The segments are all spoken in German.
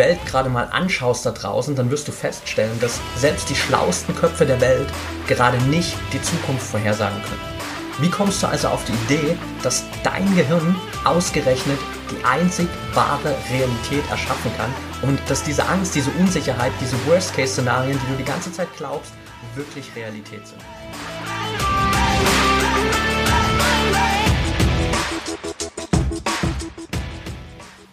Welt gerade mal anschaust da draußen, dann wirst du feststellen, dass selbst die schlauesten Köpfe der Welt gerade nicht die Zukunft vorhersagen können. Wie kommst du also auf die Idee, dass dein Gehirn ausgerechnet die einzig wahre Realität erschaffen kann und dass diese Angst, diese Unsicherheit, diese Worst-Case-Szenarien, die du die ganze Zeit glaubst, wirklich Realität sind?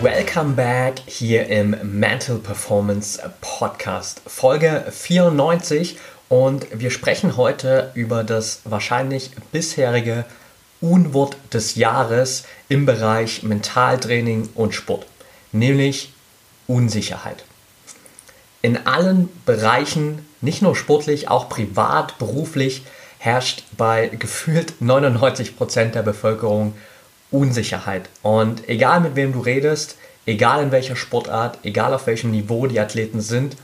Welcome back hier im Mental Performance Podcast, Folge 94. Und wir sprechen heute über das wahrscheinlich bisherige Unwort des Jahres im Bereich Mentaltraining und Sport, nämlich Unsicherheit. In allen Bereichen, nicht nur sportlich, auch privat, beruflich, herrscht bei gefühlt 99 Prozent der Bevölkerung Unsicherheit. Und egal mit wem du redest, egal in welcher Sportart, egal auf welchem Niveau die Athleten sind,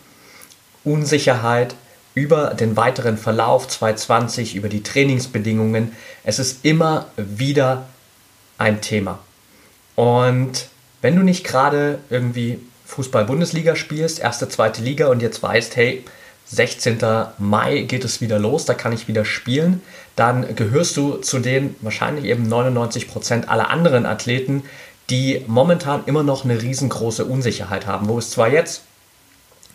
Unsicherheit über den weiteren Verlauf 2020, über die Trainingsbedingungen, es ist immer wieder ein Thema. Und wenn du nicht gerade irgendwie Fußball-Bundesliga spielst, erste, zweite Liga und jetzt weißt, hey, 16. Mai geht es wieder los, da kann ich wieder spielen, dann gehörst du zu den wahrscheinlich eben 99% aller anderen Athleten, die momentan immer noch eine riesengroße Unsicherheit haben, wo es zwar jetzt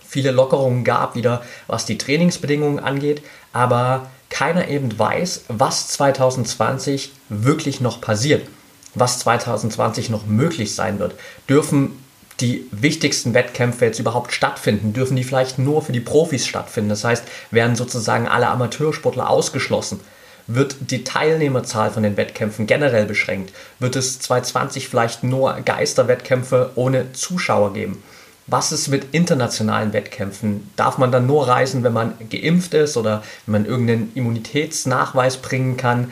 viele Lockerungen gab, wieder was die Trainingsbedingungen angeht, aber keiner eben weiß, was 2020 wirklich noch passiert, was 2020 noch möglich sein wird. Dürfen die wichtigsten Wettkämpfe jetzt überhaupt stattfinden? Dürfen die vielleicht nur für die Profis stattfinden? Das heißt, werden sozusagen alle Amateursportler ausgeschlossen? Wird die Teilnehmerzahl von den Wettkämpfen generell beschränkt? Wird es 2020 vielleicht nur Geisterwettkämpfe ohne Zuschauer geben? Was ist mit internationalen Wettkämpfen? Darf man dann nur reisen, wenn man geimpft ist oder wenn man irgendeinen Immunitätsnachweis bringen kann?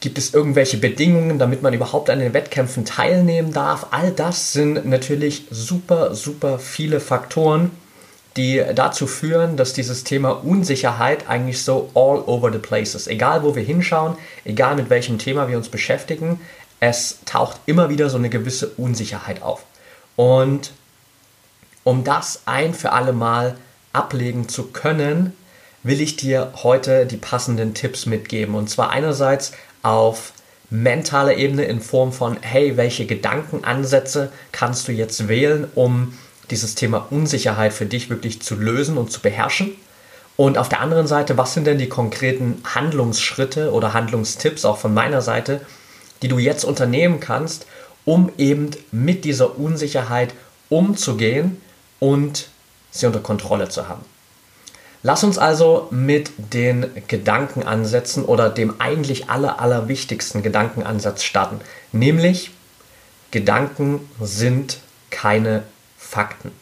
Gibt es irgendwelche Bedingungen, damit man überhaupt an den Wettkämpfen teilnehmen darf? All das sind natürlich super, super viele Faktoren, die dazu führen, dass dieses Thema Unsicherheit eigentlich so all over the place ist. Egal wo wir hinschauen, egal mit welchem Thema wir uns beschäftigen, es taucht immer wieder so eine gewisse Unsicherheit auf. Und um das ein für alle Mal ablegen zu können, will ich dir heute die passenden Tipps mitgeben. Und zwar einerseits auf mentaler Ebene in Form von, hey, welche Gedankenansätze kannst du jetzt wählen, um dieses Thema Unsicherheit für dich wirklich zu lösen und zu beherrschen? Und auf der anderen Seite, was sind denn die konkreten Handlungsschritte oder Handlungstipps auch von meiner Seite, die du jetzt unternehmen kannst, um eben mit dieser Unsicherheit umzugehen und sie unter Kontrolle zu haben? Lass uns also mit den Gedankenansätzen oder dem eigentlich aller, allerwichtigsten Gedankenansatz starten. Nämlich, Gedanken sind keine Fakten.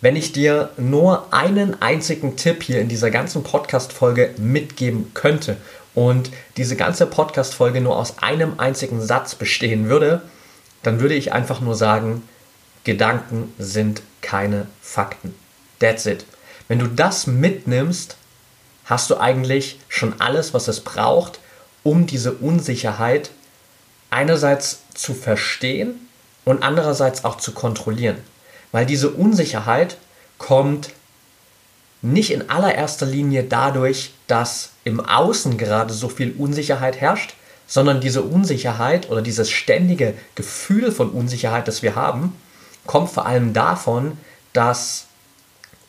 Wenn ich dir nur einen einzigen Tipp hier in dieser ganzen Podcast-Folge mitgeben könnte und diese ganze Podcast-Folge nur aus einem einzigen Satz bestehen würde, dann würde ich einfach nur sagen, Gedanken sind keine Fakten. That's it. Wenn du das mitnimmst, hast du eigentlich schon alles, was es braucht, um diese Unsicherheit einerseits zu verstehen und andererseits auch zu kontrollieren. Weil diese Unsicherheit kommt nicht in allererster Linie dadurch, dass im Außen gerade so viel Unsicherheit herrscht, sondern diese Unsicherheit oder dieses ständige Gefühl von Unsicherheit, das wir haben, kommt vor allem davon, dass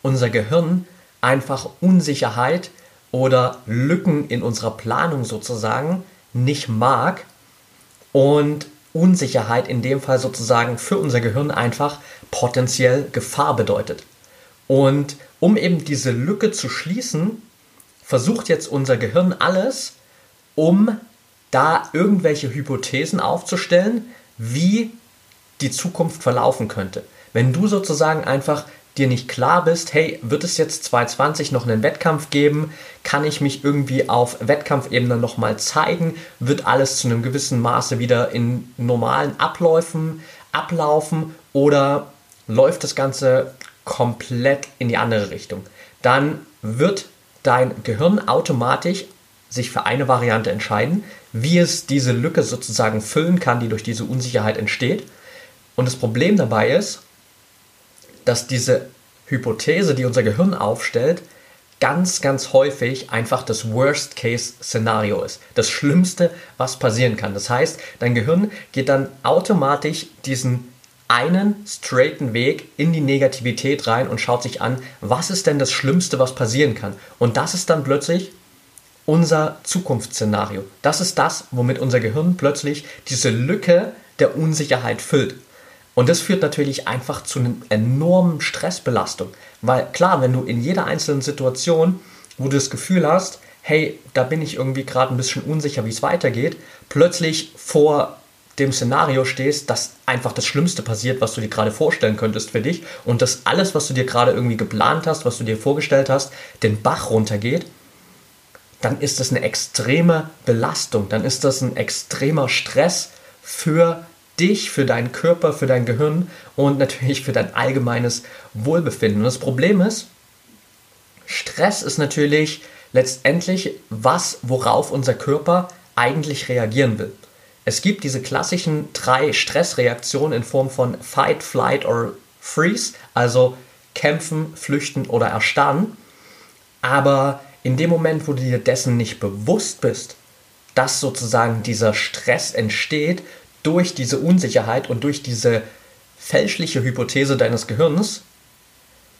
unser Gehirn einfach Unsicherheit oder Lücken in unserer Planung sozusagen nicht mag und Unsicherheit in dem Fall sozusagen für unser Gehirn einfach potenziell Gefahr bedeutet. Und um eben diese Lücke zu schließen, versucht jetzt unser Gehirn alles, um da irgendwelche Hypothesen aufzustellen, wie die Zukunft verlaufen könnte. wenn du sozusagen einfach dir nicht klar bist, hey, wird es jetzt 2020 noch einen Wettkampf geben? Kann ich mich irgendwie auf Wettkampfebene nochmal zeigen? Wird alles zu einem gewissen Maße wieder in normalen Abläufen ablaufen oder läuft das Ganze komplett in die andere Richtung? Dann wird dein Gehirn automatisch sich für eine Variante entscheiden, wie es diese Lücke sozusagen füllen kann, die durch diese Unsicherheit entsteht. Und das Problem dabei ist, dass diese Hypothese, die unser Gehirn aufstellt, ganz, ganz häufig einfach das Worst-Case-Szenario ist. Das Schlimmste, was passieren kann. Das heißt, dein Gehirn geht dann automatisch diesen einen straighten Weg in die Negativität rein und schaut sich an, was ist denn das Schlimmste, was passieren kann. Und das ist dann plötzlich unser Zukunftsszenario. Das ist das, womit unser Gehirn plötzlich diese Lücke der Unsicherheit füllt. Und das führt natürlich einfach zu einer enormen Stressbelastung. Weil klar, wenn du in jeder einzelnen Situation, wo du das Gefühl hast, hey, da bin ich irgendwie gerade ein bisschen unsicher, wie es weitergeht, plötzlich vor dem Szenario stehst, dass einfach das Schlimmste passiert, was du dir gerade vorstellen könntest für dich und dass alles, was du dir gerade irgendwie geplant hast, was du dir vorgestellt hast, den Bach runtergeht, dann ist das eine extreme Belastung, dann ist das ein extremer Stress für dich, für deinen Körper, für dein Gehirn und natürlich für dein allgemeines Wohlbefinden. Und das Problem ist, Stress ist natürlich letztendlich was, worauf unser Körper eigentlich reagieren will. Es gibt diese klassischen drei Stressreaktionen in Form von Fight, Flight or Freeze, also kämpfen, flüchten oder erstarren. Aber in dem Moment, wo du dir dessen nicht bewusst bist, dass sozusagen dieser Stress entsteht durch diese Unsicherheit und durch diese fälschliche Hypothese deines Gehirns,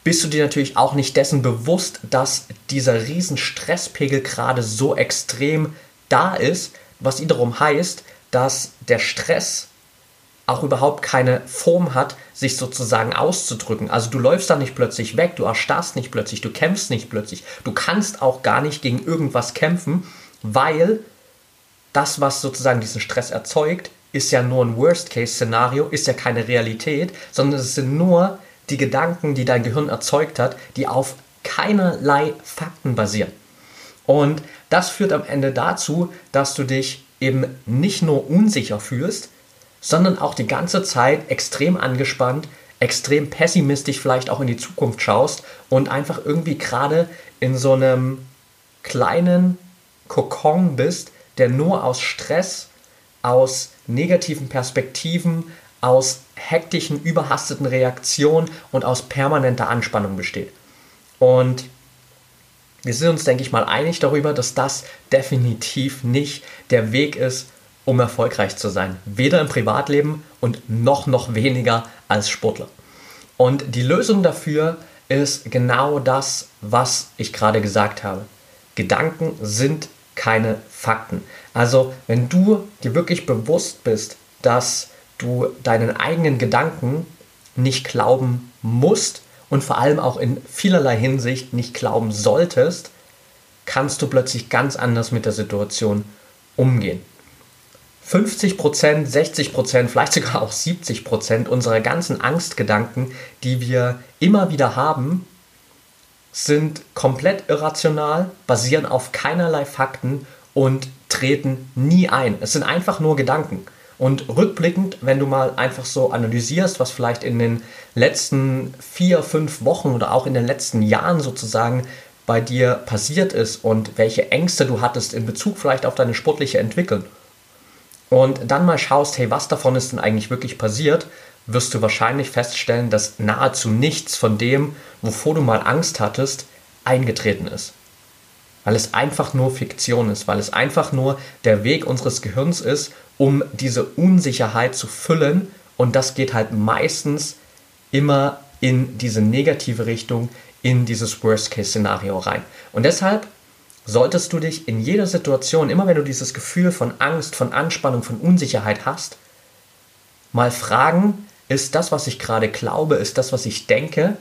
bist du dir natürlich auch nicht dessen bewusst, dass dieser riesen Stresspegel gerade so extrem da ist, was wiederum heißt, dass der Stress auch überhaupt keine Form hat, sich sozusagen auszudrücken. Also du läufst da nicht plötzlich weg, du erstarrst nicht plötzlich, du kämpfst nicht plötzlich. Du kannst auch gar nicht gegen irgendwas kämpfen, weil das, was sozusagen diesen Stress erzeugt, ist ja nur ein Worst-Case-Szenario, ist ja keine Realität, sondern es sind nur die Gedanken, die dein Gehirn erzeugt hat, die auf keinerlei Fakten basieren. Und das führt am Ende dazu, dass du dich eben nicht nur unsicher fühlst, sondern auch die ganze Zeit extrem angespannt, extrem pessimistisch vielleicht auch in die Zukunft schaust und einfach irgendwie gerade in so einem kleinen Kokon bist, der nur aus Stress, aus negativen Perspektiven, aus hektischen, überhasteten Reaktionen und aus permanenter Anspannung besteht. Und wir sind uns, denke ich mal, einig darüber, dass das definitiv nicht der Weg ist, um erfolgreich zu sein. Weder im Privatleben und noch, noch weniger als Sportler. Und die Lösung dafür ist genau das, was ich gerade gesagt habe. Gedanken sind keine Fakten. Also wenn du dir wirklich bewusst bist, dass du deinen eigenen Gedanken nicht glauben musst, und vor allem auch in vielerlei Hinsicht nicht glauben solltest, kannst du plötzlich ganz anders mit der Situation umgehen. 50%, 60%, vielleicht sogar auch 70% unserer ganzen Angstgedanken, die wir immer wieder haben, sind komplett irrational, basieren auf keinerlei Fakten und treten nie ein. Es sind einfach nur Gedanken. Und rückblickend, wenn du mal einfach so analysierst, was vielleicht in den letzten vier, fünf Wochen oder auch in den letzten Jahren sozusagen bei dir passiert ist und welche Ängste du hattest in Bezug vielleicht auf deine sportliche Entwicklung und dann mal schaust, hey, was davon ist denn eigentlich wirklich passiert, wirst du wahrscheinlich feststellen, dass nahezu nichts von dem, wovor du mal Angst hattest, eingetreten ist. Weil es einfach nur Fiktion ist, weil es einfach nur der Weg unseres Gehirns ist, um diese Unsicherheit zu füllen. Und das geht halt meistens immer in diese negative Richtung, in dieses Worst-Case-Szenario rein. Und deshalb solltest du dich in jeder Situation, immer wenn du dieses Gefühl von Angst, von Anspannung, von Unsicherheit hast, mal fragen, ist das, was ich gerade glaube, ist das, was ich denke,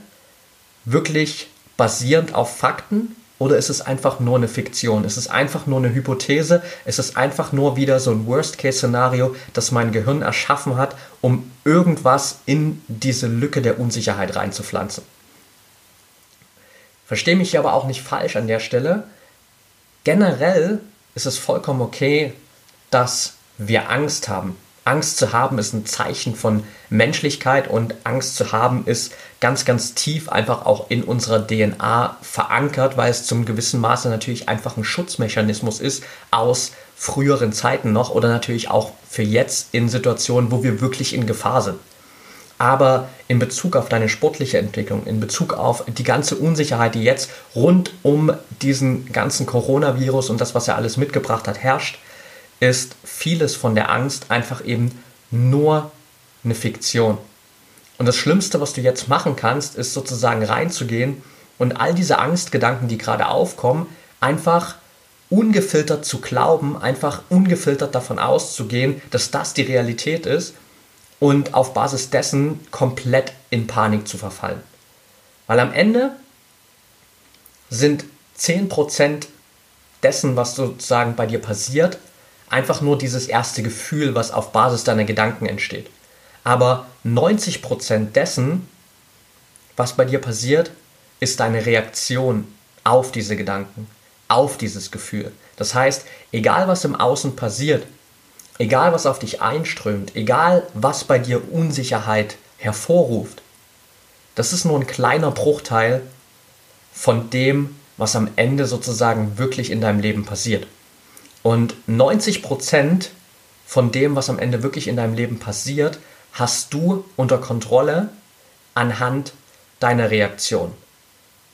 wirklich basierend auf Fakten oder ist es einfach nur eine Fiktion? Ist es einfach nur eine Hypothese? Ist es einfach nur wieder so ein Worst-Case-Szenario, das mein Gehirn erschaffen hat, um irgendwas in diese Lücke der Unsicherheit reinzupflanzen? Verstehe mich aber auch nicht falsch an der Stelle. Generell ist es vollkommen okay, dass wir Angst haben. Angst zu haben ist ein Zeichen von Menschlichkeit und Angst zu haben ist ganz, ganz tief einfach auch in unserer DNA verankert, weil es zum gewissen Maße natürlich einfach ein Schutzmechanismus ist aus früheren Zeiten noch oder natürlich auch für jetzt in Situationen, wo wir wirklich in Gefahr sind. Aber in Bezug auf deine sportliche Entwicklung, in Bezug auf die ganze Unsicherheit, die jetzt rund um diesen ganzen Coronavirus und das, was er alles mitgebracht hat, herrscht, ist vieles von der Angst einfach eben nur eine Fiktion. Und das Schlimmste, was du jetzt machen kannst, ist sozusagen reinzugehen und all diese Angstgedanken, die gerade aufkommen, einfach ungefiltert zu glauben, einfach ungefiltert davon auszugehen, dass das die Realität ist und auf Basis dessen komplett in Panik zu verfallen. Weil am Ende sind 10% dessen, was sozusagen bei dir passiert, einfach nur dieses erste Gefühl, was auf Basis deiner Gedanken entsteht. Aber 90% dessen, was bei dir passiert, ist deine Reaktion auf diese Gedanken, auf dieses Gefühl. Das heißt, egal was im Außen passiert, egal was auf dich einströmt, egal was bei dir Unsicherheit hervorruft, das ist nur ein kleiner Bruchteil von dem, was am Ende sozusagen wirklich in deinem Leben passiert. Und 90% von dem, was am Ende wirklich in deinem Leben passiert, hast du unter Kontrolle anhand deiner Reaktion.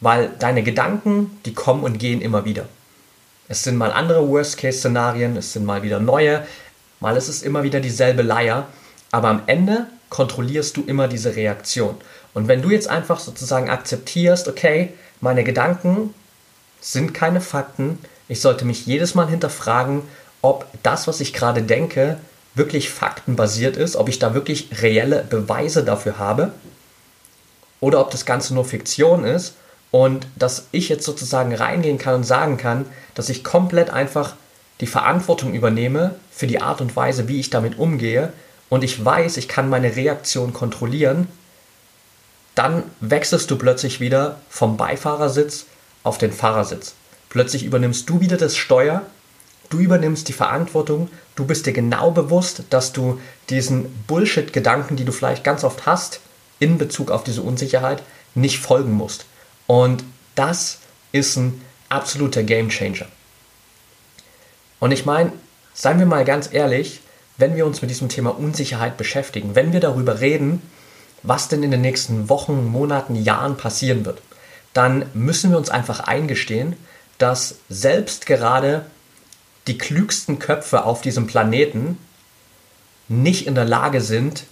Weil deine Gedanken, die kommen und gehen immer wieder. Es sind mal andere Worst-Case-Szenarien, es sind mal wieder neue, mal ist es immer wieder dieselbe Leier, aber am Ende kontrollierst du immer diese Reaktion. Und wenn du jetzt einfach sozusagen akzeptierst, okay, meine Gedanken sind keine Fakten, ich sollte mich jedes Mal hinterfragen, ob das, was ich gerade denke, wirklich faktenbasiert ist, ob ich da wirklich reelle Beweise dafür habe oder ob das Ganze nur Fiktion ist und dass ich jetzt sozusagen reingehen kann und sagen kann, dass ich komplett einfach die Verantwortung übernehme für die Art und Weise, wie ich damit umgehe und ich weiß, ich kann meine Reaktion kontrollieren, dann wechselst du plötzlich wieder vom Beifahrersitz auf den Fahrersitz. Plötzlich übernimmst du wieder das Steuer, du übernimmst die Verantwortung, du bist dir genau bewusst, dass du diesen Bullshit-Gedanken, die du vielleicht ganz oft hast, in Bezug auf diese Unsicherheit, nicht folgen musst. Und das ist ein absoluter Gamechanger. Und ich meine, seien wir mal ganz ehrlich, wenn wir uns mit diesem Thema Unsicherheit beschäftigen, wenn wir darüber reden, was denn in den nächsten Wochen, Monaten, Jahren passieren wird, dann müssen wir uns einfach eingestehen, dass selbst gerade die klügsten Köpfe auf diesem Planeten nicht in der Lage sind,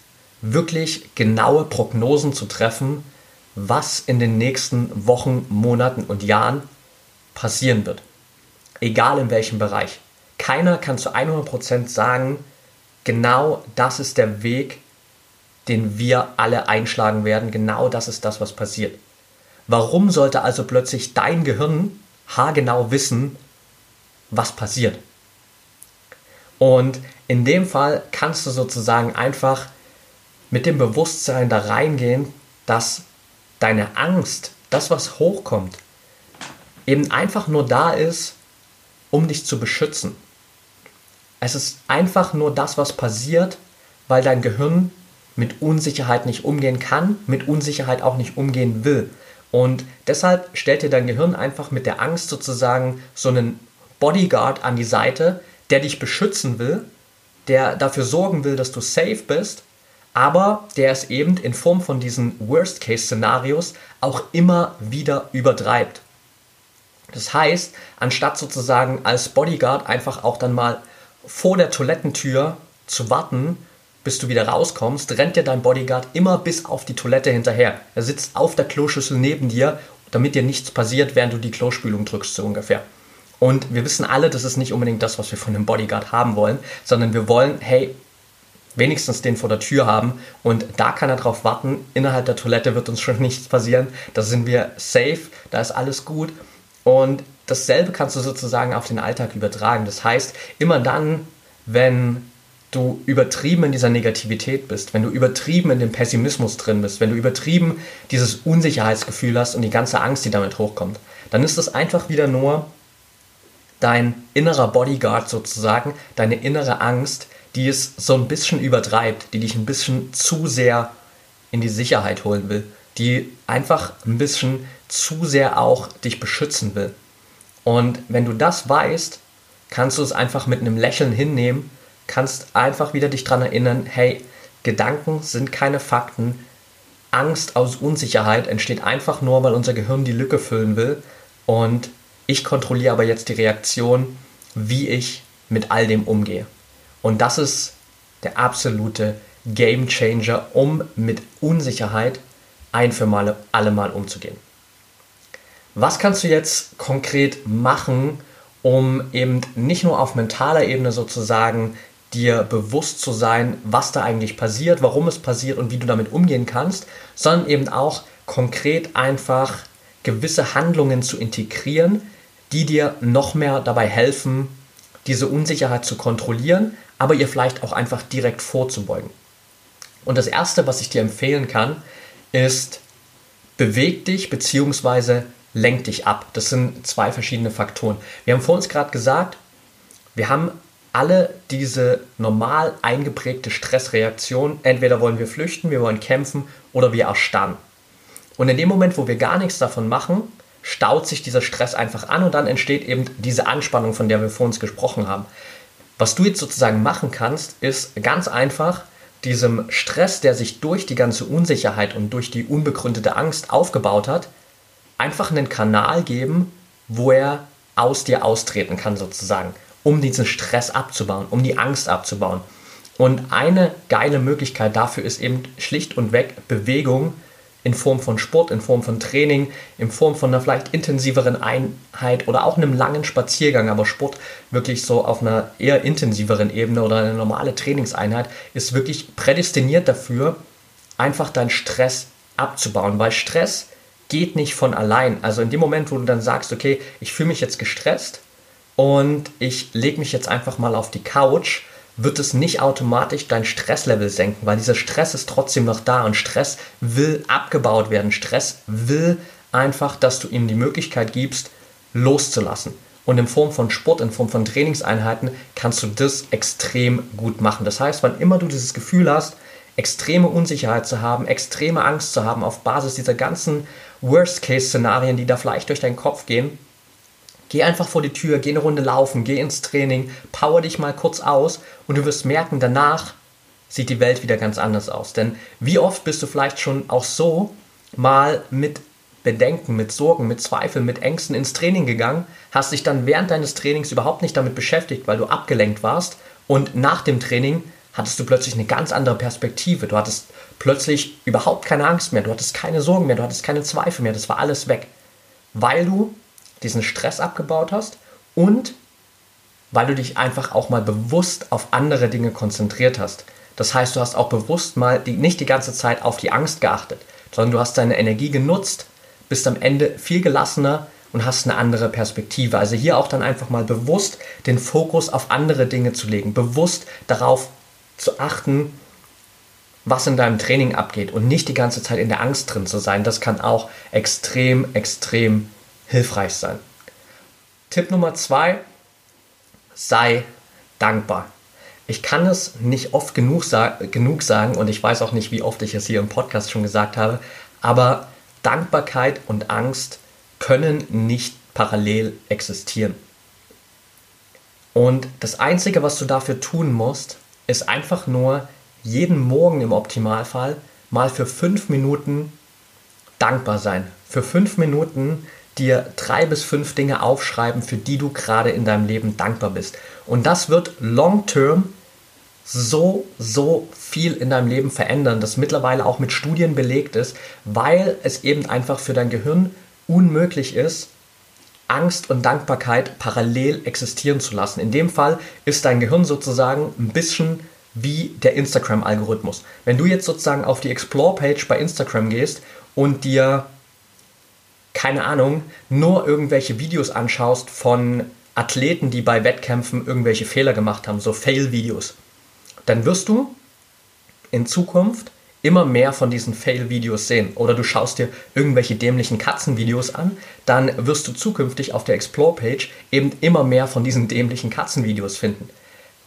wirklich genaue Prognosen zu treffen, was in den nächsten Wochen, Monaten und Jahren passieren wird. Egal in welchem Bereich. Keiner kann zu 100% sagen, genau das ist der Weg, den wir alle einschlagen werden. Genau das ist das, was passiert. Warum sollte also plötzlich dein Gehirn haargenau wissen, was passiert. Und in dem Fall kannst du sozusagen einfach mit dem Bewusstsein da reingehen, dass deine Angst, das was hochkommt, eben einfach nur da ist, um dich zu beschützen. Es ist einfach nur das, was passiert, weil dein Gehirn mit Unsicherheit nicht umgehen kann, mit Unsicherheit auch nicht umgehen will. Und deshalb stellt dir dein Gehirn einfach mit der Angst sozusagen so einen Bodyguard an die Seite, der dich beschützen will, der dafür sorgen will, dass du safe bist, aber der es eben in Form von diesen Worst-Case-Szenarios auch immer wieder übertreibt. Das heißt, anstatt sozusagen als Bodyguard einfach auch dann mal vor der Toilettentür zu warten, bis du wieder rauskommst, rennt dir dein Bodyguard immer bis auf die Toilette hinterher. Er sitzt auf der Kloschüssel neben dir, damit dir nichts passiert, während du die Klospülung drückst, so ungefähr. Und wir wissen alle, das ist nicht unbedingt das, was wir von einem Bodyguard haben wollen, sondern wir wollen, hey, wenigstens den vor der Tür haben und da kann er drauf warten. Innerhalb der Toilette wird uns schon nichts passieren. Da sind wir safe, da ist alles gut. Und dasselbe kannst du sozusagen auf den Alltag übertragen. Das heißt, immer dann, wenn du übertrieben in dieser Negativität bist, wenn du übertrieben in dem Pessimismus drin bist, wenn du übertrieben dieses Unsicherheitsgefühl hast und die ganze Angst, die damit hochkommt, dann ist das einfach wieder nur dein innerer Bodyguard sozusagen, deine innere Angst, die es so ein bisschen übertreibt, die dich ein bisschen zu sehr in die Sicherheit holen will, die einfach ein bisschen zu sehr auch dich beschützen will. Und wenn du das weißt, kannst du es einfach mit einem Lächeln hinnehmen, kannst einfach wieder dich daran erinnern, hey, Gedanken sind keine Fakten. Angst aus Unsicherheit entsteht einfach nur, weil unser Gehirn die Lücke füllen will. Und ich kontrolliere aber jetzt die Reaktion, wie ich mit all dem umgehe. Und das ist der absolute Game Changer, um mit Unsicherheit ein für Male, alle Mal umzugehen. Was kannst du jetzt konkret machen, um eben nicht nur auf mentaler Ebene sozusagen dir bewusst zu sein, was da eigentlich passiert, warum es passiert und wie du damit umgehen kannst, sondern eben auch konkret einfach gewisse Handlungen zu integrieren, die dir noch mehr dabei helfen, diese Unsicherheit zu kontrollieren, aber ihr vielleicht auch einfach direkt vorzubeugen. Und das Erste, was ich dir empfehlen kann, ist, beweg dich bzw. lenk dich ab. Das sind zwei verschiedene Faktoren. Wir haben vor uns gerade gesagt, wir haben alle diese normal eingeprägte Stressreaktion. Entweder wollen wir flüchten, wir wollen kämpfen oder wir erstarren. Und in dem Moment, wo wir gar nichts davon machen, staut sich dieser Stress einfach an und dann entsteht eben diese Anspannung, von der wir vor uns gesprochen haben. Was du jetzt sozusagen machen kannst, ist ganz einfach diesem Stress, der sich durch die ganze Unsicherheit und durch die unbegründete Angst aufgebaut hat, einfach einen Kanal geben, wo er aus dir austreten kann sozusagen, um diesen Stress abzubauen, um die Angst abzubauen. Und eine geile Möglichkeit dafür ist eben schlicht und weg Bewegung, in Form von Sport, in Form von Training, in Form von einer vielleicht intensiveren Einheit oder auch einem langen Spaziergang, aber Sport wirklich so auf einer eher intensiveren Ebene oder eine normale Trainingseinheit ist wirklich prädestiniert dafür, einfach deinen Stress abzubauen, weil Stress geht nicht von allein. Also in dem Moment, wo du dann sagst, okay, ich fühle mich jetzt gestresst und ich lege mich jetzt einfach mal auf die Couch wird es nicht automatisch dein Stresslevel senken, weil dieser Stress ist trotzdem noch da und Stress will abgebaut werden. Stress will einfach, dass du ihm die Möglichkeit gibst, loszulassen. Und in Form von Sport, in Form von Trainingseinheiten kannst du das extrem gut machen. Das heißt, wann immer du dieses Gefühl hast, extreme Unsicherheit zu haben, extreme Angst zu haben auf Basis dieser ganzen Worst-Case-Szenarien, die da vielleicht durch deinen Kopf gehen, Geh einfach vor die Tür, geh eine Runde laufen, geh ins Training, power dich mal kurz aus und du wirst merken, danach sieht die Welt wieder ganz anders aus. Denn wie oft bist du vielleicht schon auch so mal mit Bedenken, mit Sorgen, mit Zweifeln, mit Ängsten ins Training gegangen, hast dich dann während deines Trainings überhaupt nicht damit beschäftigt, weil du abgelenkt warst und nach dem Training hattest du plötzlich eine ganz andere Perspektive. Du hattest plötzlich überhaupt keine Angst mehr, du hattest keine Sorgen mehr, du hattest keine Zweifel mehr, das war alles weg, weil du diesen Stress abgebaut hast und weil du dich einfach auch mal bewusst auf andere Dinge konzentriert hast. Das heißt, du hast auch bewusst mal die, nicht die ganze Zeit auf die Angst geachtet, sondern du hast deine Energie genutzt, bist am Ende viel gelassener und hast eine andere Perspektive. Also hier auch dann einfach mal bewusst den Fokus auf andere Dinge zu legen, bewusst darauf zu achten, was in deinem Training abgeht und nicht die ganze Zeit in der Angst drin zu sein. Das kann auch extrem, extrem hilfreich sein. Tipp Nummer zwei, sei dankbar. Ich kann es nicht oft genug, genug sagen und ich weiß auch nicht, wie oft ich es hier im Podcast schon gesagt habe, aber Dankbarkeit und Angst können nicht parallel existieren. Und das Einzige, was du dafür tun musst, ist einfach nur jeden Morgen im Optimalfall mal für fünf Minuten dankbar sein. Für fünf Minuten dir drei bis fünf Dinge aufschreiben, für die du gerade in deinem Leben dankbar bist. Und das wird long term so, so viel in deinem Leben verändern, das mittlerweile auch mit Studien belegt ist, weil es eben einfach für dein Gehirn unmöglich ist, Angst und Dankbarkeit parallel existieren zu lassen. In dem Fall ist dein Gehirn sozusagen ein bisschen wie der keine Ahnung, nur irgendwelche Videos anschaust von Athleten, die bei Wettkämpfen irgendwelche Fehler gemacht haben, so Fail-Videos, dann wirst du in Zukunft immer mehr von diesen Fail-Videos sehen. Oder du schaust dir irgendwelche dämlichen Katzenvideos an, dann wirst du zukünftig auf der Explore-Page eben immer mehr von diesen dämlichen Katzenvideos finden.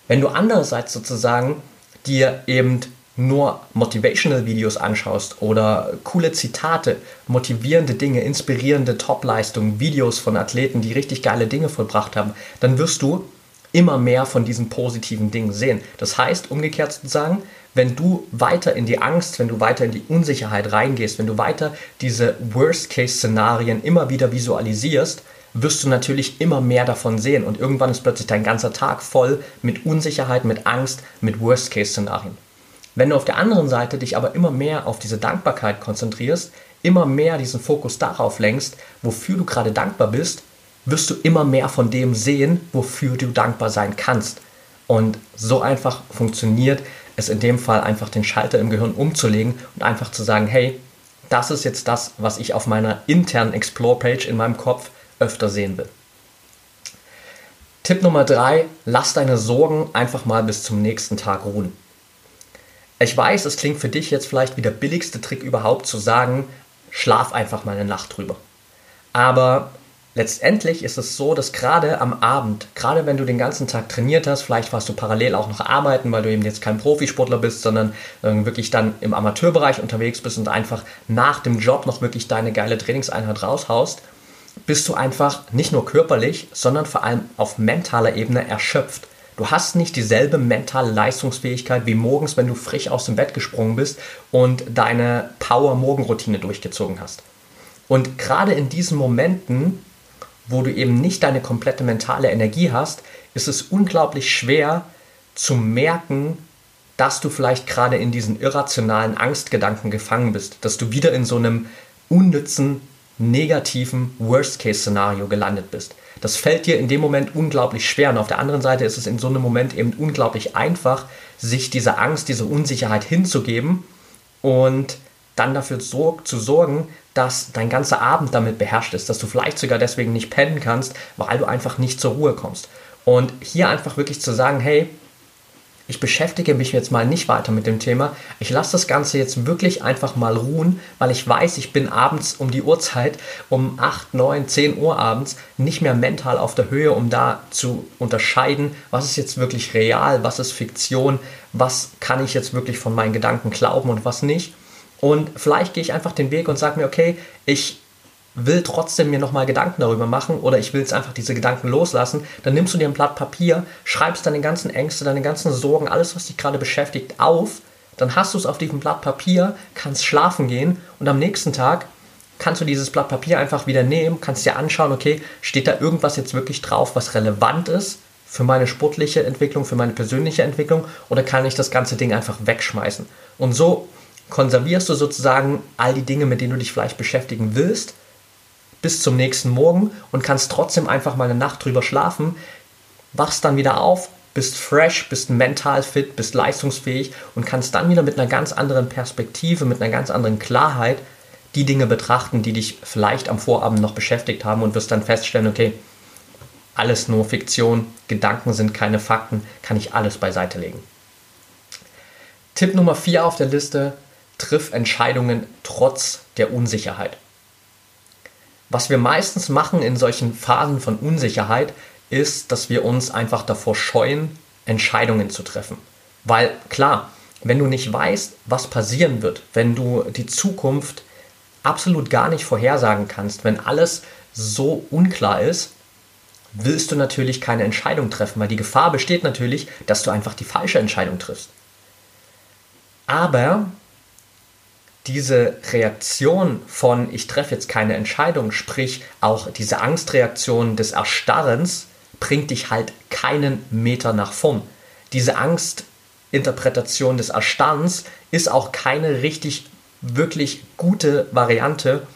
Wenn du andererseits sozusagen dir eben nur Motivational-Videos anschaust oder coole Zitate, motivierende Dinge, inspirierende Topleistungen, Videos von Athleten, die richtig geile Dinge vollbracht haben, dann wirst du immer mehr von diesen positiven Dingen sehen. Das heißt, umgekehrt zu sagen, wenn du weiter in die Angst, wenn du weiter in die Unsicherheit reingehst, wenn du weiter diese Worst-Case-Szenarien immer wieder visualisierst, wirst du natürlich immer mehr davon sehen und irgendwann ist plötzlich dein ganzer Tag voll mit Unsicherheit, mit Angst, mit Worst-Case-Szenarien. Wenn du auf der anderen Seite dich aber immer mehr auf diese Dankbarkeit konzentrierst, immer mehr diesen Fokus darauf lenkst, wofür du gerade dankbar bist, wirst du immer mehr von dem sehen, wofür du dankbar sein kannst. Und so einfach funktioniert es in dem Fall einfach den Schalter im Gehirn umzulegen und einfach zu sagen, hey, das ist jetzt das, was ich auf meiner internen Explore-Page in meinem Kopf öfter sehen will. Tipp Nummer drei: Lass deine Sorgen einfach mal bis zum nächsten Tag ruhen. Ich weiß, es klingt für dich jetzt vielleicht wie der billigste Trick überhaupt zu sagen, schlaf einfach mal eine Nacht drüber. Aber letztendlich ist es so, dass gerade am Abend, gerade wenn du den ganzen Tag trainiert hast, vielleicht warst du parallel auch noch arbeiten, weil du eben jetzt kein Profisportler bist, sondern äh, wirklich dann im Amateurbereich unterwegs bist und einfach nach dem Job noch wirklich deine geile Trainingseinheit raushaust, bist du einfach nicht nur körperlich, sondern vor allem auf mentaler Ebene erschöpft. Du hast nicht dieselbe mentale Leistungsfähigkeit wie morgens, wenn du frisch aus dem Bett gesprungen bist und deine Power-Morgenroutine durchgezogen hast. Und gerade in diesen Momenten wo du eben nicht deine komplette mentale Energie hast, ist es unglaublich schwer zu merken, dass du vielleicht gerade in diesen irrationalen Angstgedanken gefangen bist, dass du wieder in so einem unnützen, negativen Worst-Case-Szenario gelandet bist. Das fällt dir in dem Moment unglaublich schwer und auf der anderen Seite ist es in so einem Moment eben unglaublich einfach, sich dieser Angst, dieser Unsicherheit hinzugeben und dann dafür zu sorgen, dass dein ganzer Abend damit beherrscht ist, dass du vielleicht sogar deswegen nicht pennen kannst, weil du einfach nicht zur Ruhe kommst. Und hier einfach wirklich zu sagen, hey, ich beschäftige mich jetzt mal nicht weiter mit dem Thema. Ich lasse das Ganze jetzt wirklich einfach mal ruhen, weil ich weiß, ich bin abends um die Uhrzeit, um 8, 9, 10 Uhr abends, nicht mehr mental auf der Höhe, um da zu unterscheiden, was ist jetzt wirklich real, was ist Fiktion, was kann ich jetzt wirklich von meinen Gedanken glauben und was nicht. Und vielleicht gehe ich einfach den Weg und sage mir, okay, ich will trotzdem mir nochmal Gedanken darüber machen oder ich will jetzt einfach diese Gedanken loslassen, dann nimmst du dir ein Blatt Papier, schreibst deine ganzen Ängste, deine ganzen Sorgen, alles, was dich gerade beschäftigt, auf. Dann hast du es auf diesem Blatt Papier, kannst schlafen gehen und am nächsten Tag kannst du dieses Blatt Papier einfach wieder nehmen, kannst dir anschauen, okay, steht da irgendwas jetzt wirklich drauf, was relevant ist für meine sportliche Entwicklung, für meine persönliche Entwicklung oder kann ich das ganze Ding einfach wegschmeißen? Und so konservierst du sozusagen all die Dinge, mit denen du dich vielleicht beschäftigen willst, bis zum nächsten Morgen und kannst trotzdem einfach mal eine Nacht drüber schlafen, wachst dann wieder auf, bist fresh, bist mental fit, bist leistungsfähig und kannst dann wieder mit einer ganz anderen Perspektive, mit einer ganz anderen Klarheit die Dinge betrachten, die dich vielleicht am Vorabend noch beschäftigt haben und wirst dann feststellen, okay, alles nur Fiktion, Gedanken sind keine Fakten, kann ich alles beiseite legen. Tipp Nummer 4 auf der Liste, triff Entscheidungen trotz der Unsicherheit. Was wir meistens machen in solchen Phasen von Unsicherheit, ist, dass wir uns einfach davor scheuen, Entscheidungen zu treffen. Weil klar, wenn du nicht weißt, was passieren wird, wenn du die Zukunft absolut gar nicht vorhersagen kannst, wenn alles so unklar ist, willst du natürlich keine Entscheidung treffen, weil die Gefahr besteht natürlich, dass du einfach die falsche Entscheidung triffst. Aber diese Reaktion von ich treffe jetzt keine Entscheidung, sprich auch diese Angstreaktion des Erstarrens, bringt dich halt keinen Meter nach vorn. Diese Angstinterpretation des Erstarrens ist auch keine richtig, wirklich gute Variante,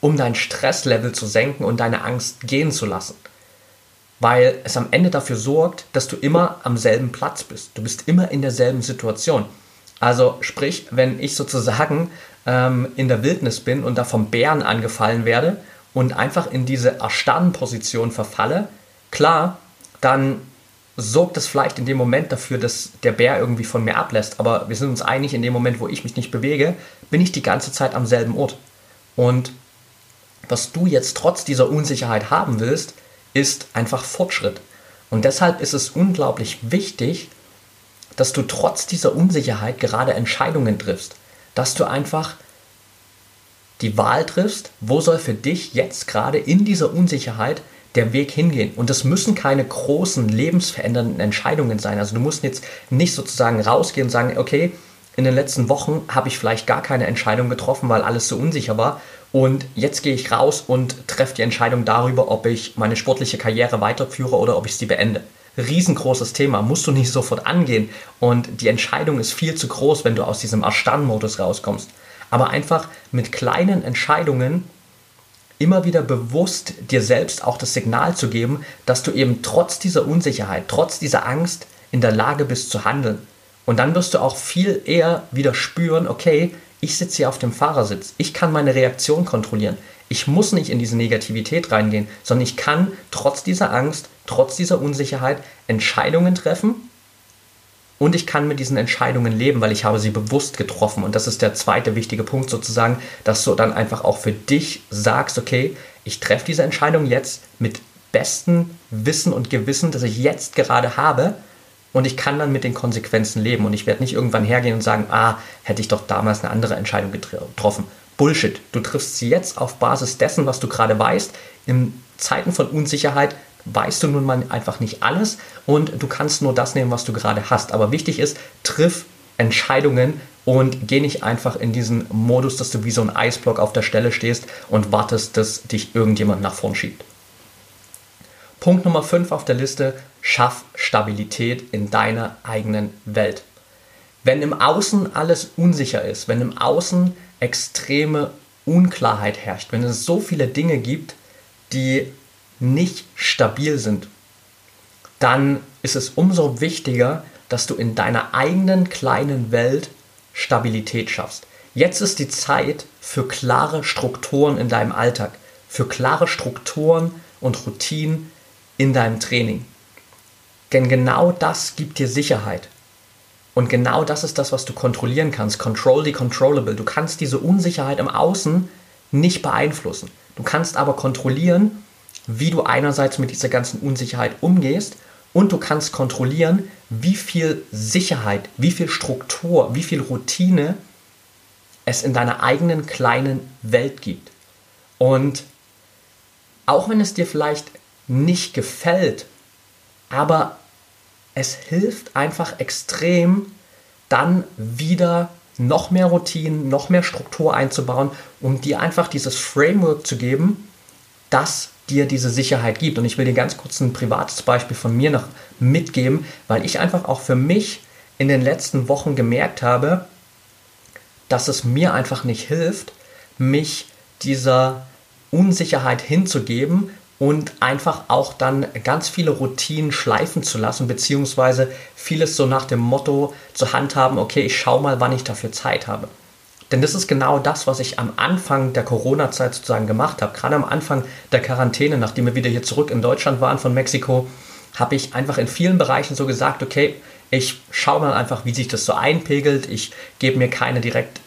um dein Stresslevel zu senken und deine Angst gehen zu lassen. Weil es am Ende dafür sorgt, dass du immer am selben Platz bist. Du bist immer in derselben Situation. Also sprich, wenn ich sozusagen ähm, in der Wildnis bin und da vom Bären angefallen werde und einfach in diese Erstarren-Position verfalle, klar, dann sorgt es vielleicht in dem Moment dafür, dass der Bär irgendwie von mir ablässt. Aber wir sind uns einig, in dem Moment, wo ich mich nicht bewege, bin ich die ganze Zeit am selben Ort. Und was du jetzt trotz dieser Unsicherheit haben willst, ist einfach Fortschritt. Und deshalb ist es unglaublich wichtig, dass du trotz dieser Unsicherheit gerade Entscheidungen triffst. Dass du einfach die Wahl triffst, wo soll für dich jetzt gerade in dieser Unsicherheit der Weg hingehen. Und das müssen keine großen, lebensverändernden Entscheidungen sein. Also du musst jetzt nicht sozusagen rausgehen und sagen, okay, in den letzten Wochen habe ich vielleicht gar keine Entscheidung getroffen, weil alles so unsicher war. Und jetzt gehe ich raus und treffe die Entscheidung darüber, ob ich meine sportliche Karriere weiterführe oder ob ich sie beende. Riesengroßes Thema, musst du nicht sofort angehen. Und die Entscheidung ist viel zu groß, wenn du aus diesem Erstarren-Modus rauskommst. Aber einfach mit kleinen Entscheidungen immer wieder bewusst dir selbst auch das Signal zu geben, dass du eben trotz dieser Unsicherheit, trotz dieser Angst in der Lage bist zu handeln. Und dann wirst du auch viel eher wieder spüren, okay, ich sitze hier auf dem Fahrersitz, ich kann meine Reaktion kontrollieren. Ich muss nicht in diese Negativität reingehen, sondern ich kann trotz dieser Angst, trotz dieser Unsicherheit Entscheidungen treffen und ich kann mit diesen Entscheidungen leben, weil ich habe sie bewusst getroffen. Und das ist der zweite wichtige Punkt sozusagen, dass du dann einfach auch für dich sagst, okay, ich treffe diese Entscheidung jetzt mit bestem Wissen und Gewissen, das ich jetzt gerade habe. Und ich kann dann mit den Konsequenzen leben. Und ich werde nicht irgendwann hergehen und sagen, ah, hätte ich doch damals eine andere Entscheidung getroffen. Bullshit. Du triffst sie jetzt auf Basis dessen, was du gerade weißt. In Zeiten von Unsicherheit weißt du nun mal einfach nicht alles und du kannst nur das nehmen, was du gerade hast. Aber wichtig ist, triff Entscheidungen und geh nicht einfach in diesen Modus, dass du wie so ein Eisblock auf der Stelle stehst und wartest, dass dich irgendjemand nach vorn schiebt. Punkt Nummer 5 auf der Liste, schaff Stabilität in deiner eigenen Welt. Wenn im Außen alles unsicher ist, wenn im Außen extreme Unklarheit herrscht, wenn es so viele Dinge gibt, die nicht stabil sind, dann ist es umso wichtiger, dass du in deiner eigenen kleinen Welt Stabilität schaffst. Jetzt ist die Zeit für klare Strukturen in deinem Alltag, für klare Strukturen und Routinen in deinem Training. Denn genau das gibt dir Sicherheit. Und genau das ist das, was du kontrollieren kannst. Control the controllable. Du kannst diese Unsicherheit im Außen nicht beeinflussen. Du kannst aber kontrollieren, wie du einerseits mit dieser ganzen Unsicherheit umgehst und du kannst kontrollieren, wie viel Sicherheit, wie viel Struktur, wie viel Routine es in deiner eigenen kleinen Welt gibt. Und auch wenn es dir vielleicht nicht gefällt, aber es hilft einfach extrem, dann wieder noch mehr Routinen, noch mehr Struktur einzubauen, um dir einfach dieses Framework zu geben, das dir diese Sicherheit gibt. Und ich will dir ganz kurz ein privates Beispiel von mir noch mitgeben, weil ich einfach auch für mich in den letzten Wochen gemerkt habe, dass es mir einfach nicht hilft, mich dieser Unsicherheit hinzugeben und einfach auch dann ganz viele Routinen schleifen zu lassen, beziehungsweise vieles so nach dem Motto zu handhaben, okay, ich schau mal, wann ich dafür Zeit habe. Denn das ist genau das, was ich am Anfang der Corona-Zeit sozusagen gemacht habe. Gerade am Anfang der Quarantäne, nachdem wir wieder hier zurück in Deutschland waren von Mexiko, habe ich einfach in vielen Bereichen so gesagt, okay, ich schaue mal einfach, wie sich das so einpegelt. Ich gebe mir keine direkt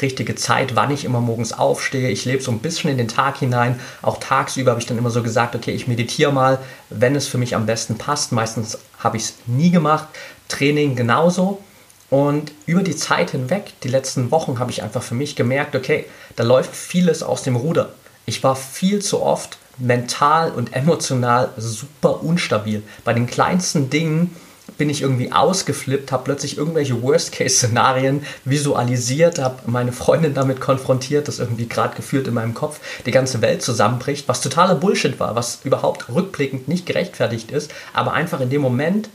richtige Zeit, wann ich immer morgens aufstehe. Ich lebe so ein bisschen in den Tag hinein. Auch tagsüber habe ich dann immer so gesagt, okay, ich meditiere mal, wenn es für mich am besten passt. Meistens habe ich es nie gemacht. Training genauso. Und über die Zeit hinweg, die letzten Wochen, habe ich einfach für mich gemerkt, okay, da läuft vieles aus dem Ruder. Ich war viel zu oft mental und emotional super unstabil. Bei den kleinsten Dingen bin ich irgendwie ausgeflippt, habe plötzlich irgendwelche Worst-Case-Szenarien visualisiert, habe meine Freundin damit konfrontiert, dass irgendwie gerade gefühlt in meinem Kopf die ganze Welt zusammenbricht, was totaler Bullshit war, was überhaupt rückblickend nicht gerechtfertigt ist, aber einfach in dem Moment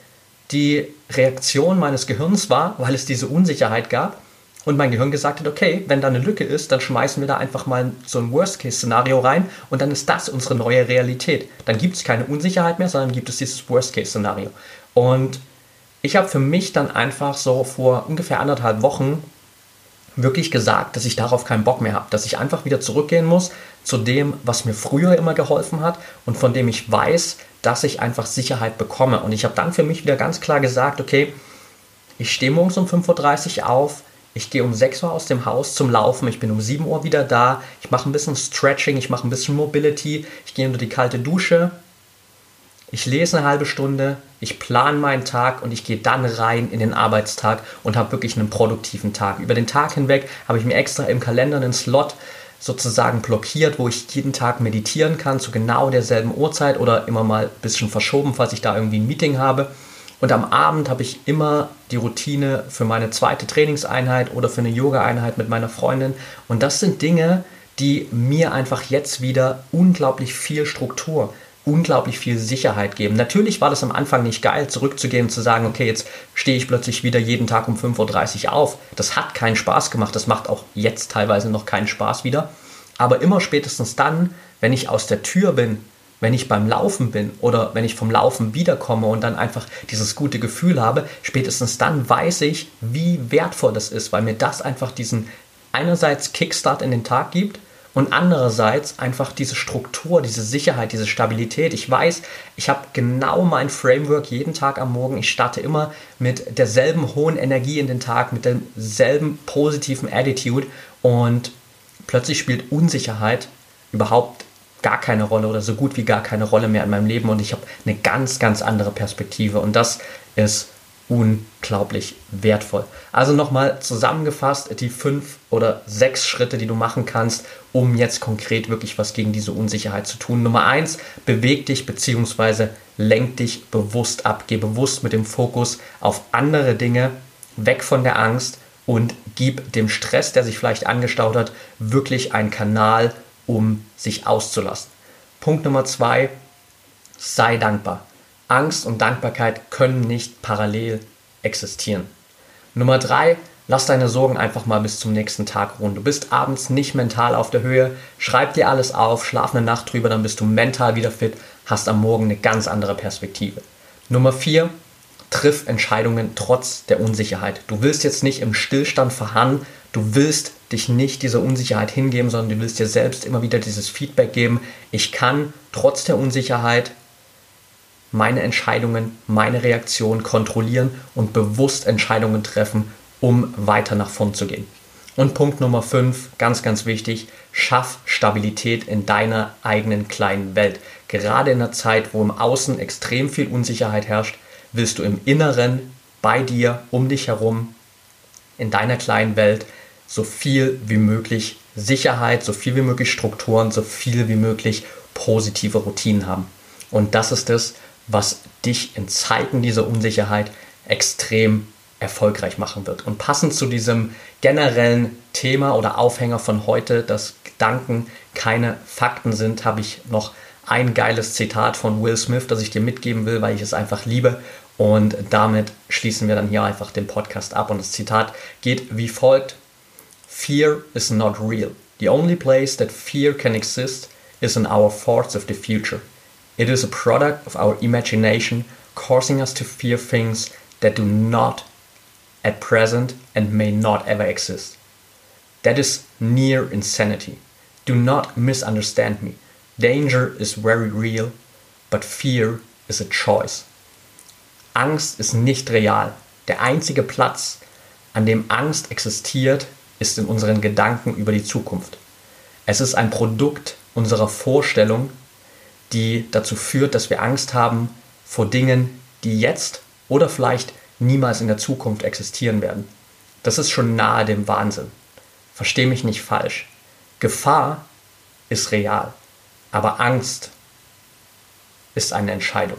die Reaktion meines Gehirns war, weil es diese Unsicherheit gab und mein Gehirn gesagt hat, okay, wenn da eine Lücke ist, dann schmeißen wir da einfach mal so ein Worst-Case-Szenario rein und dann ist das unsere neue Realität. Dann gibt es keine Unsicherheit mehr, sondern gibt es dieses Worst-Case-Szenario. Und ich habe für mich dann einfach so vor ungefähr anderthalb Wochen wirklich gesagt, dass ich darauf keinen Bock mehr habe, dass ich einfach wieder zurückgehen muss zu dem, was mir früher immer geholfen hat und von dem ich weiß, dass ich einfach Sicherheit bekomme. Und ich habe dann für mich wieder ganz klar gesagt, okay, ich stehe morgens um 5.30 Uhr auf, ich gehe um 6 Uhr aus dem Haus zum Laufen, ich bin um 7 Uhr wieder da, ich mache ein bisschen Stretching, ich mache ein bisschen Mobility, ich gehe unter die kalte Dusche, ich lese eine halbe Stunde, ich plane meinen Tag und ich gehe dann rein in den Arbeitstag und habe wirklich einen produktiven Tag. Über den Tag hinweg habe ich mir extra im Kalender einen Slot sozusagen blockiert, wo ich jeden Tag meditieren kann zu genau derselben Uhrzeit oder immer mal ein bisschen verschoben, falls ich da irgendwie ein Meeting habe. Und am Abend habe ich immer die Routine für meine zweite Trainingseinheit oder für eine Yoga-Einheit mit meiner Freundin. Und das sind Dinge, die mir einfach jetzt wieder unglaublich viel Struktur, unglaublich viel Sicherheit geben. Natürlich war das am Anfang nicht geil, zurückzugehen und zu sagen, okay, jetzt stehe ich plötzlich wieder jeden Tag um 5.30 Uhr auf. Das hat keinen Spaß gemacht, das macht auch jetzt teilweise noch keinen Spaß wieder. Aber immer spätestens dann, wenn ich aus der Tür bin, wenn ich beim Laufen bin oder wenn ich vom Laufen wiederkomme und dann einfach dieses gute Gefühl habe, spätestens dann weiß ich, wie wertvoll das ist, weil mir das einfach diesen einerseits Kickstart in den Tag gibt und andererseits einfach diese Struktur, diese Sicherheit, diese Stabilität. Ich weiß, ich habe genau mein Framework jeden Tag am Morgen. Ich starte immer mit derselben hohen Energie in den Tag, mit derselben positiven Attitude und plötzlich spielt Unsicherheit überhaupt gar keine Rolle oder so gut wie gar keine Rolle mehr in meinem Leben und ich habe eine ganz, ganz andere Perspektive und das ist unglaublich wertvoll. Also nochmal zusammengefasst die fünf oder sechs Schritte, die du machen kannst, um jetzt konkret wirklich was gegen diese Unsicherheit zu tun. Nummer eins, beweg dich bzw. lenk dich bewusst ab. Geh bewusst mit dem Fokus auf andere Dinge, weg von der Angst und gib dem Stress, der sich vielleicht angestaut hat, wirklich einen Kanal, um sich auszulassen. Punkt Nummer zwei, sei dankbar. Angst und Dankbarkeit können nicht parallel existieren. Nummer drei, lass deine Sorgen einfach mal bis zum nächsten Tag ruhen. Du bist abends nicht mental auf der Höhe, schreib dir alles auf, schlaf eine Nacht drüber, dann bist du mental wieder fit, hast am Morgen eine ganz andere Perspektive. Nummer vier, triff Entscheidungen trotz der Unsicherheit. Du willst jetzt nicht im Stillstand verharren, du willst dich nicht dieser Unsicherheit hingeben, sondern du willst dir selbst immer wieder dieses Feedback geben. Ich kann trotz der Unsicherheit meine Entscheidungen, meine Reaktion kontrollieren und bewusst Entscheidungen treffen, um weiter nach vorn zu gehen. Und Punkt Nummer 5, ganz, ganz wichtig, schaff Stabilität in deiner eigenen kleinen Welt. Gerade in einer Zeit, wo im Außen extrem viel Unsicherheit herrscht, willst du im Inneren, bei dir, um dich herum, in deiner kleinen Welt so viel wie möglich Sicherheit, so viel wie möglich Strukturen, so viel wie möglich positive Routinen haben. Und das ist es, was dich in Zeiten dieser Unsicherheit extrem erfolgreich machen wird. Und passend zu diesem generellen Thema oder Aufhänger von heute, dass Gedanken keine Fakten sind, habe ich noch ein geiles Zitat von Will Smith, das ich dir mitgeben will, weil ich es einfach liebe. Und damit schließen wir dann hier einfach den Podcast ab. Und das Zitat geht wie folgt. Fear is not real. The only place that fear can exist is in our thoughts of the future. It is a product of our imagination, causing us to fear things that do not at present and may not ever exist. That is near insanity. Do not misunderstand me. Danger is very real, but fear is a choice. Angst ist nicht real. Der einzige Platz, an dem Angst existiert, ist in unseren Gedanken über die Zukunft. Es ist ein Produkt unserer Vorstellung die dazu führt, dass wir Angst haben vor Dingen, die jetzt oder vielleicht niemals in der Zukunft existieren werden. Das ist schon nahe dem Wahnsinn. Versteh mich nicht falsch. Gefahr ist real, aber Angst ist eine Entscheidung.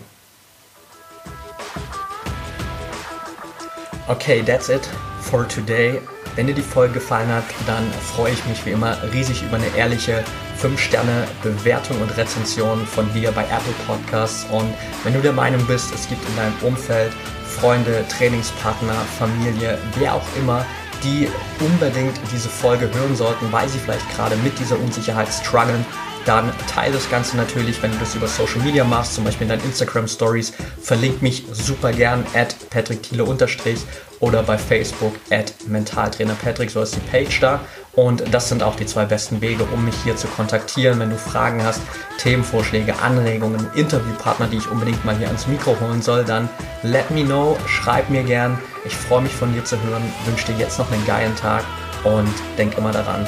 Okay, that's it for today. Wenn dir die Folge gefallen hat, dann freue ich mich wie immer riesig über eine ehrliche 5-Sterne-Bewertung und Rezension von dir bei Apple Podcasts. Und wenn du der Meinung bist, es gibt in deinem Umfeld Freunde, Trainingspartner, Familie, wer auch immer, die unbedingt diese Folge hören sollten, weil sie vielleicht gerade mit dieser Unsicherheit strugglen dann teile das Ganze natürlich, wenn du das über Social Media machst, zum Beispiel in deinen Instagram Stories. Verlink mich super gern at Patrick Thiele unterstrich oder bei Facebook at Mentaltrainer Patrick, so ist die Page da. Und das sind auch die zwei besten Wege, um mich hier zu kontaktieren. Wenn du Fragen hast, Themenvorschläge, Anregungen, Interviewpartner, die ich unbedingt mal hier ans Mikro holen soll, dann let me know, schreib mir gern. Ich freue mich von dir zu hören, wünsche dir jetzt noch einen geilen Tag und denk immer daran,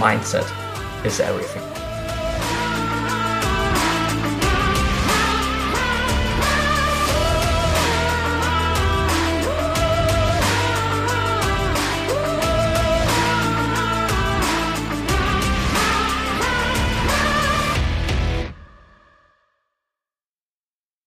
Mindset is everything.